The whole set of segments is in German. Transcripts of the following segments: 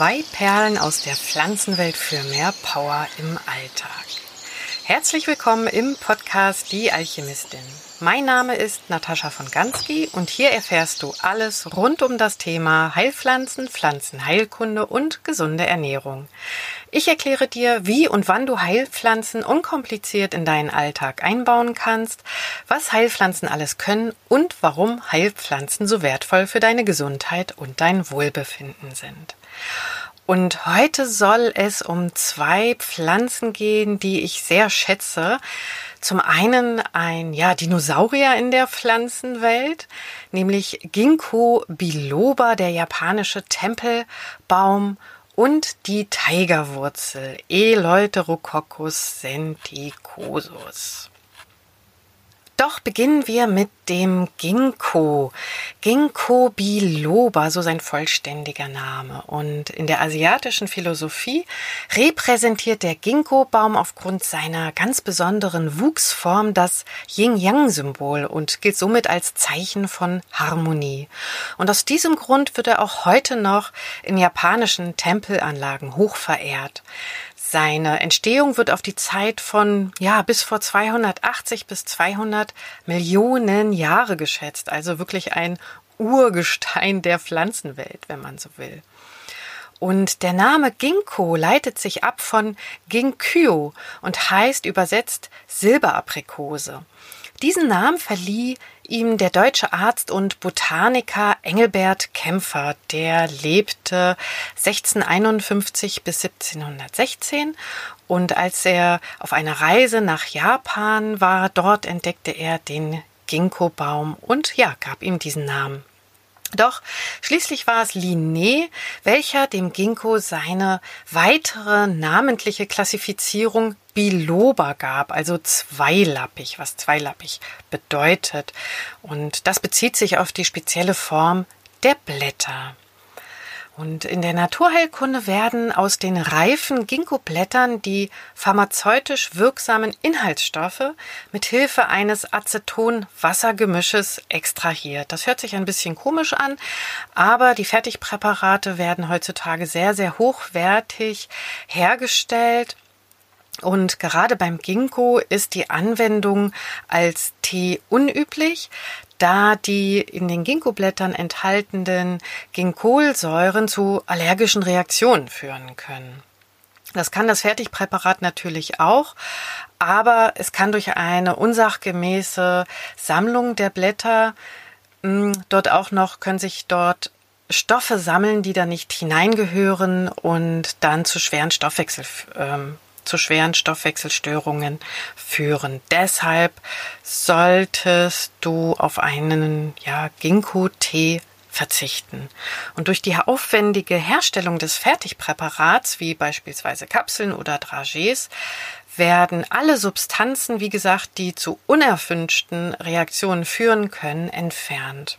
Zwei Perlen aus der Pflanzenwelt für mehr Power im Alltag. Herzlich willkommen im Podcast Die Alchemistin. Mein Name ist Natascha von Gansky und hier erfährst du alles rund um das Thema Heilpflanzen, Pflanzenheilkunde und gesunde Ernährung. Ich erkläre dir, wie und wann du Heilpflanzen unkompliziert in deinen Alltag einbauen kannst, was Heilpflanzen alles können und warum Heilpflanzen so wertvoll für deine Gesundheit und dein Wohlbefinden sind. Und heute soll es um zwei Pflanzen gehen, die ich sehr schätze. Zum einen ein ja, Dinosaurier in der Pflanzenwelt, nämlich Ginkgo biloba, der japanische Tempelbaum und die Tigerwurzel Eleuterococcus senticosus. Doch beginnen wir mit dem Ginkgo. Ginkgo biloba, so sein vollständiger Name. Und in der asiatischen Philosophie repräsentiert der Ginkgo-Baum aufgrund seiner ganz besonderen Wuchsform das Yin-Yang-Symbol und gilt somit als Zeichen von Harmonie. Und aus diesem Grund wird er auch heute noch in japanischen Tempelanlagen hoch verehrt. Seine Entstehung wird auf die Zeit von, ja, bis vor 280 bis 200 Millionen Jahre geschätzt. Also wirklich ein Urgestein der Pflanzenwelt, wenn man so will. Und der Name Ginkgo leitet sich ab von Ginkyo und heißt übersetzt Silberaprikose. Diesen Namen verlieh ihm der deutsche Arzt und Botaniker Engelbert Kämpfer, der lebte 1651 bis 1716 und als er auf einer Reise nach Japan war, dort entdeckte er den Ginkgo-Baum und ja, gab ihm diesen Namen. Doch schließlich war es Linné, welcher dem Ginkgo seine weitere namentliche Klassifizierung Biloba gab, also zweilappig, was zweilappig bedeutet. Und das bezieht sich auf die spezielle Form der Blätter. Und in der Naturheilkunde werden aus den reifen Ginkgo-Blättern die pharmazeutisch wirksamen Inhaltsstoffe mit Hilfe eines Aceton-Wassergemisches extrahiert. Das hört sich ein bisschen komisch an, aber die Fertigpräparate werden heutzutage sehr, sehr hochwertig hergestellt und gerade beim Ginkgo ist die Anwendung als Tee unüblich, da die in den Ginkgo-Blättern enthaltenen Ginkolsäuren zu allergischen Reaktionen führen können. Das kann das Fertigpräparat natürlich auch, aber es kann durch eine unsachgemäße Sammlung der Blätter hm, dort auch noch, können sich dort Stoffe sammeln, die da nicht hineingehören und dann zu schweren Stoffwechsel ähm, zu schweren Stoffwechselstörungen führen. Deshalb solltest du auf einen ja, Ginkgo-Tee verzichten. Und durch die aufwendige Herstellung des Fertigpräparats, wie beispielsweise Kapseln oder Dragees, werden alle Substanzen, wie gesagt, die zu unerwünschten Reaktionen führen können, entfernt.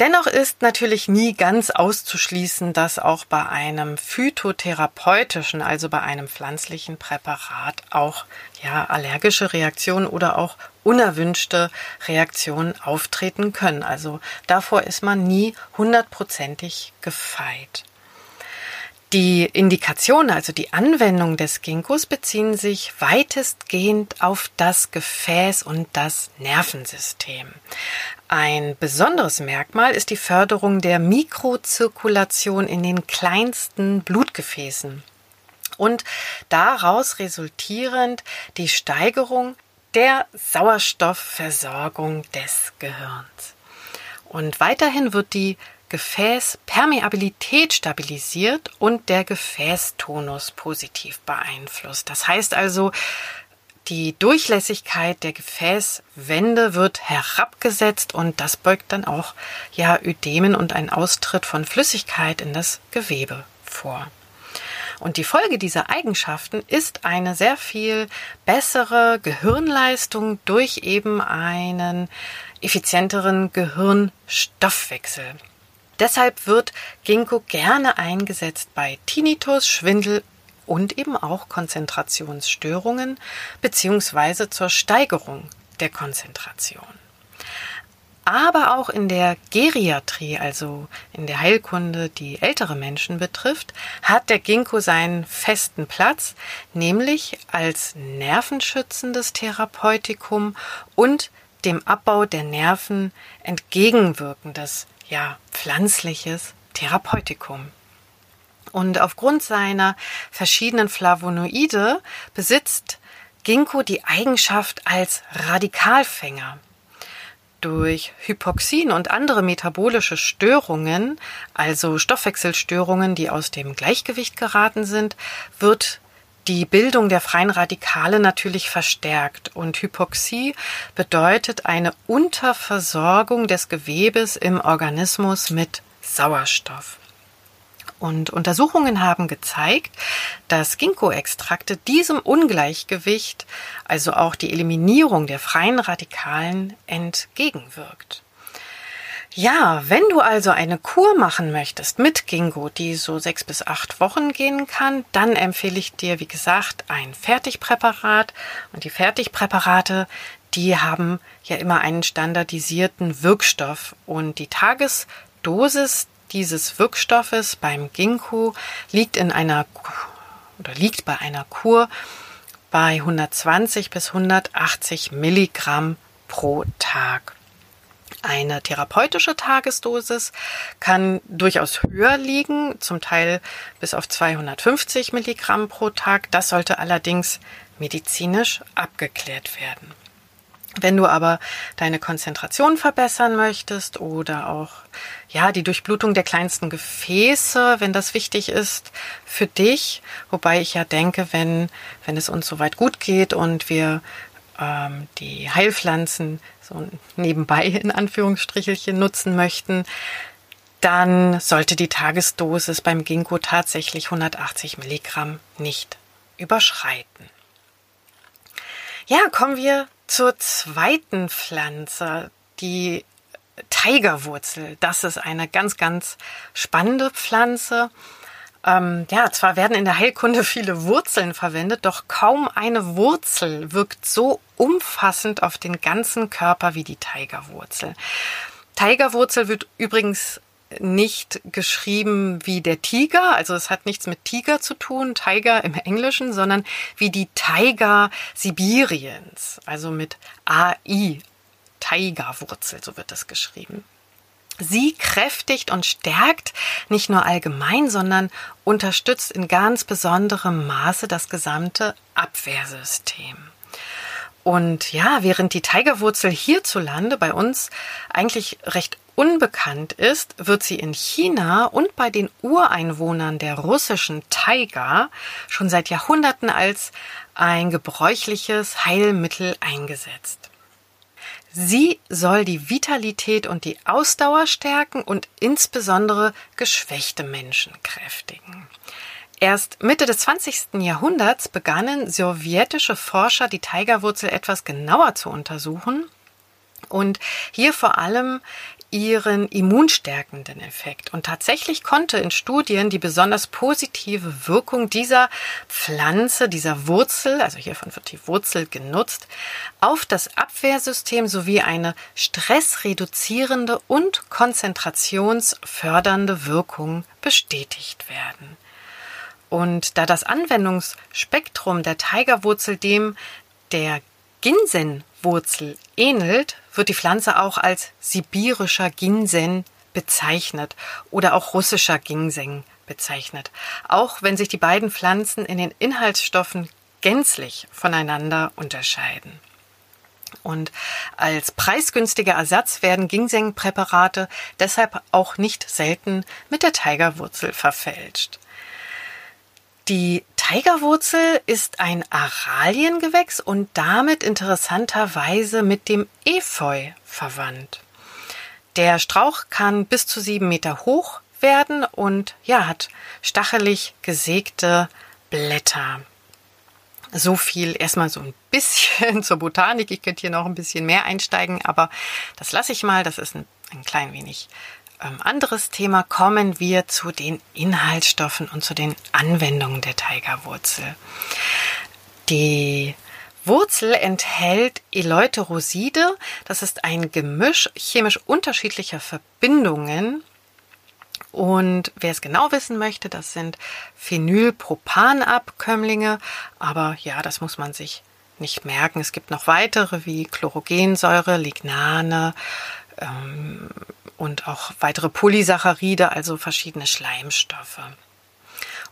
Dennoch ist natürlich nie ganz auszuschließen, dass auch bei einem phytotherapeutischen, also bei einem pflanzlichen Präparat auch ja allergische Reaktionen oder auch unerwünschte Reaktionen auftreten können. Also davor ist man nie hundertprozentig gefeit. Die Indikationen, also die Anwendung des Ginkgos, beziehen sich weitestgehend auf das Gefäß und das Nervensystem. Ein besonderes Merkmal ist die Förderung der Mikrozirkulation in den kleinsten Blutgefäßen und daraus resultierend die Steigerung der Sauerstoffversorgung des Gehirns. Und weiterhin wird die Gefäßpermeabilität stabilisiert und der Gefäßtonus positiv beeinflusst. Das heißt also, die Durchlässigkeit der Gefäßwände wird herabgesetzt und das beugt dann auch ja Ödemen und einen Austritt von Flüssigkeit in das Gewebe vor. Und die Folge dieser Eigenschaften ist eine sehr viel bessere Gehirnleistung durch eben einen effizienteren Gehirnstoffwechsel. Deshalb wird Ginkgo gerne eingesetzt bei Tinnitus, Schwindel und eben auch Konzentrationsstörungen beziehungsweise zur Steigerung der Konzentration. aber auch in der Geriatrie, also in der Heilkunde, die ältere Menschen betrifft, hat der Ginkgo seinen festen Platz, nämlich als nervenschützendes Therapeutikum und dem Abbau der Nerven entgegenwirkendes, ja, pflanzliches Therapeutikum. Und aufgrund seiner verschiedenen Flavonoide besitzt Ginkgo die Eigenschaft als Radikalfänger. Durch Hypoxin und andere metabolische Störungen, also Stoffwechselstörungen, die aus dem Gleichgewicht geraten sind, wird die Bildung der freien Radikale natürlich verstärkt und Hypoxie bedeutet eine Unterversorgung des Gewebes im Organismus mit Sauerstoff. Und Untersuchungen haben gezeigt, dass Ginkgo-Extrakte diesem Ungleichgewicht, also auch die Eliminierung der freien Radikalen, entgegenwirkt. Ja, wenn du also eine Kur machen möchtest mit Ginkgo, die so sechs bis acht Wochen gehen kann, dann empfehle ich dir, wie gesagt, ein Fertigpräparat. Und die Fertigpräparate, die haben ja immer einen standardisierten Wirkstoff. Und die Tagesdosis dieses Wirkstoffes beim Ginkgo liegt in einer oder liegt bei einer Kur bei 120 bis 180 Milligramm pro Tag. Eine therapeutische Tagesdosis kann durchaus höher liegen, zum Teil bis auf 250 Milligramm pro Tag. Das sollte allerdings medizinisch abgeklärt werden. Wenn du aber deine Konzentration verbessern möchtest oder auch ja, die Durchblutung der kleinsten Gefäße, wenn das wichtig ist für dich, wobei ich ja denke, wenn wenn es uns soweit gut geht und wir ähm, die Heilpflanzen so nebenbei in Anführungsstrichelchen nutzen möchten, dann sollte die Tagesdosis beim Ginkgo tatsächlich 180 Milligramm nicht überschreiten. Ja, kommen wir zur zweiten Pflanze, die Tigerwurzel. Das ist eine ganz, ganz spannende Pflanze. Ähm, ja, zwar werden in der Heilkunde viele Wurzeln verwendet, doch kaum eine Wurzel wirkt so umfassend auf den ganzen Körper wie die Tigerwurzel. Tigerwurzel wird übrigens nicht geschrieben wie der Tiger, also es hat nichts mit Tiger zu tun, Tiger im Englischen, sondern wie die Tiger Sibiriens, also mit AI, Tigerwurzel, so wird das geschrieben. Sie kräftigt und stärkt nicht nur allgemein, sondern unterstützt in ganz besonderem Maße das gesamte Abwehrsystem. Und ja, während die Tigerwurzel hierzulande bei uns eigentlich recht unbekannt ist, wird sie in China und bei den Ureinwohnern der russischen Taiga schon seit Jahrhunderten als ein gebräuchliches Heilmittel eingesetzt. Sie soll die Vitalität und die Ausdauer stärken und insbesondere geschwächte Menschen kräftigen. Erst Mitte des 20. Jahrhunderts begannen sowjetische Forscher die Tigerwurzel etwas genauer zu untersuchen und hier vor allem ihren immunstärkenden Effekt. Und tatsächlich konnte in Studien die besonders positive Wirkung dieser Pflanze, dieser Wurzel, also hiervon wird die Wurzel genutzt, auf das Abwehrsystem sowie eine stressreduzierende und konzentrationsfördernde Wirkung bestätigt werden. Und da das Anwendungsspektrum der Tigerwurzel dem der Ginsenwurzel ähnelt, wird die Pflanze auch als sibirischer Ginseng bezeichnet oder auch russischer Ginseng bezeichnet, auch wenn sich die beiden Pflanzen in den Inhaltsstoffen gänzlich voneinander unterscheiden. Und als preisgünstiger Ersatz werden Ginseng-Präparate deshalb auch nicht selten mit der Tigerwurzel verfälscht. Die Tigerwurzel ist ein Araliengewächs und damit interessanterweise mit dem Efeu verwandt. Der Strauch kann bis zu sieben Meter hoch werden und ja, hat stachelig gesägte Blätter. So viel erstmal so ein bisschen zur Botanik. Ich könnte hier noch ein bisschen mehr einsteigen, aber das lasse ich mal. Das ist ein, ein klein wenig anderes Thema kommen wir zu den Inhaltsstoffen und zu den Anwendungen der Tigerwurzel. Die Wurzel enthält Eleuteroside. Das ist ein Gemisch chemisch unterschiedlicher Verbindungen. Und wer es genau wissen möchte, das sind Phenylpropanabkömmlinge. Aber ja, das muss man sich nicht merken. Es gibt noch weitere wie Chlorogensäure, Lignane ähm, und auch weitere Polysaccharide, also verschiedene Schleimstoffe.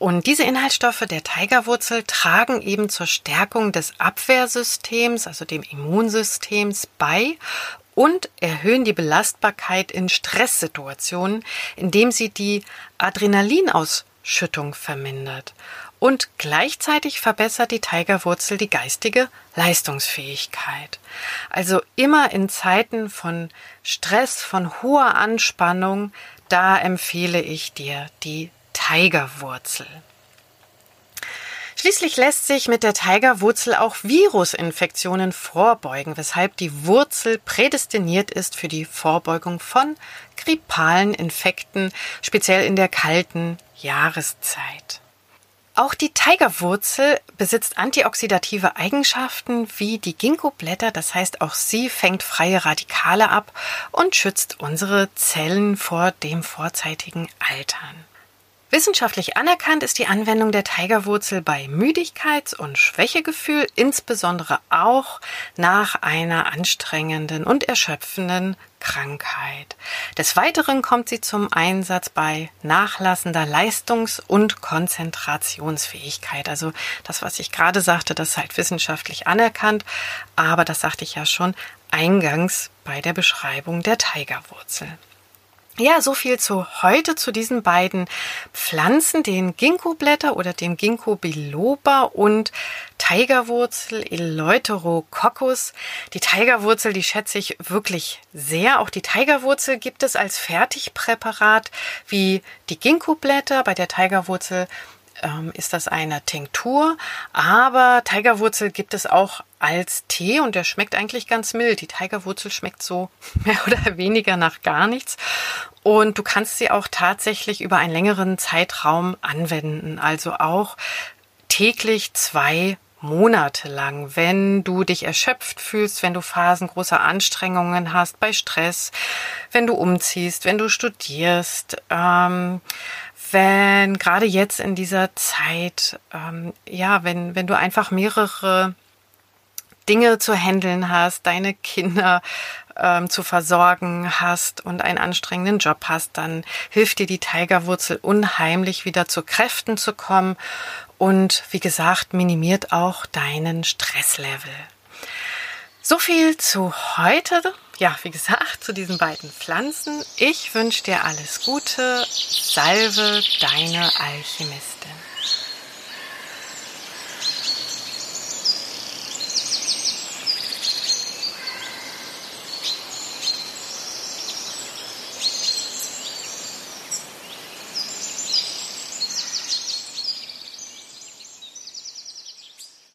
Und diese Inhaltsstoffe der Tigerwurzel tragen eben zur Stärkung des Abwehrsystems, also dem Immunsystems bei und erhöhen die Belastbarkeit in Stresssituationen, indem sie die Adrenalinausschüttung vermindert. Und gleichzeitig verbessert die Tigerwurzel die geistige Leistungsfähigkeit. Also immer in Zeiten von Stress, von hoher Anspannung, da empfehle ich dir die Tigerwurzel. Schließlich lässt sich mit der Tigerwurzel auch Virusinfektionen vorbeugen, weshalb die Wurzel prädestiniert ist für die Vorbeugung von grippalen Infekten, speziell in der kalten Jahreszeit. Auch die Tigerwurzel besitzt antioxidative Eigenschaften wie die Ginkgo-Blätter, das heißt auch sie fängt freie Radikale ab und schützt unsere Zellen vor dem vorzeitigen Altern. Wissenschaftlich anerkannt ist die Anwendung der Tigerwurzel bei Müdigkeits- und Schwächegefühl, insbesondere auch nach einer anstrengenden und erschöpfenden Krankheit. Des Weiteren kommt sie zum Einsatz bei nachlassender Leistungs- und Konzentrationsfähigkeit. Also das, was ich gerade sagte, das ist halt wissenschaftlich anerkannt, aber das sagte ich ja schon eingangs bei der Beschreibung der Tigerwurzel. Ja, so viel zu heute zu diesen beiden Pflanzen, den Ginkgo-Blätter oder dem Ginkgo biloba und Tigerwurzel Eleuterococcus. Die Tigerwurzel, die schätze ich wirklich sehr. Auch die Tigerwurzel gibt es als Fertigpräparat wie die Ginkgo-Blätter. Bei der Tigerwurzel ähm, ist das eine Tinktur, aber Tigerwurzel gibt es auch als Tee und der schmeckt eigentlich ganz mild. Die Tigerwurzel schmeckt so mehr oder weniger nach gar nichts und du kannst sie auch tatsächlich über einen längeren Zeitraum anwenden, also auch täglich zwei Monate lang, wenn du dich erschöpft fühlst, wenn du Phasen großer Anstrengungen hast, bei Stress, wenn du umziehst, wenn du studierst, ähm, wenn gerade jetzt in dieser Zeit, ähm, ja, wenn, wenn du einfach mehrere Dinge zu handeln hast, deine Kinder ähm, zu versorgen hast und einen anstrengenden Job hast, dann hilft dir die Tigerwurzel unheimlich wieder zu Kräften zu kommen und wie gesagt, minimiert auch deinen Stresslevel. So viel zu heute. Ja, wie gesagt, zu diesen beiden Pflanzen. Ich wünsche dir alles Gute. Salve, deine Alchemistin.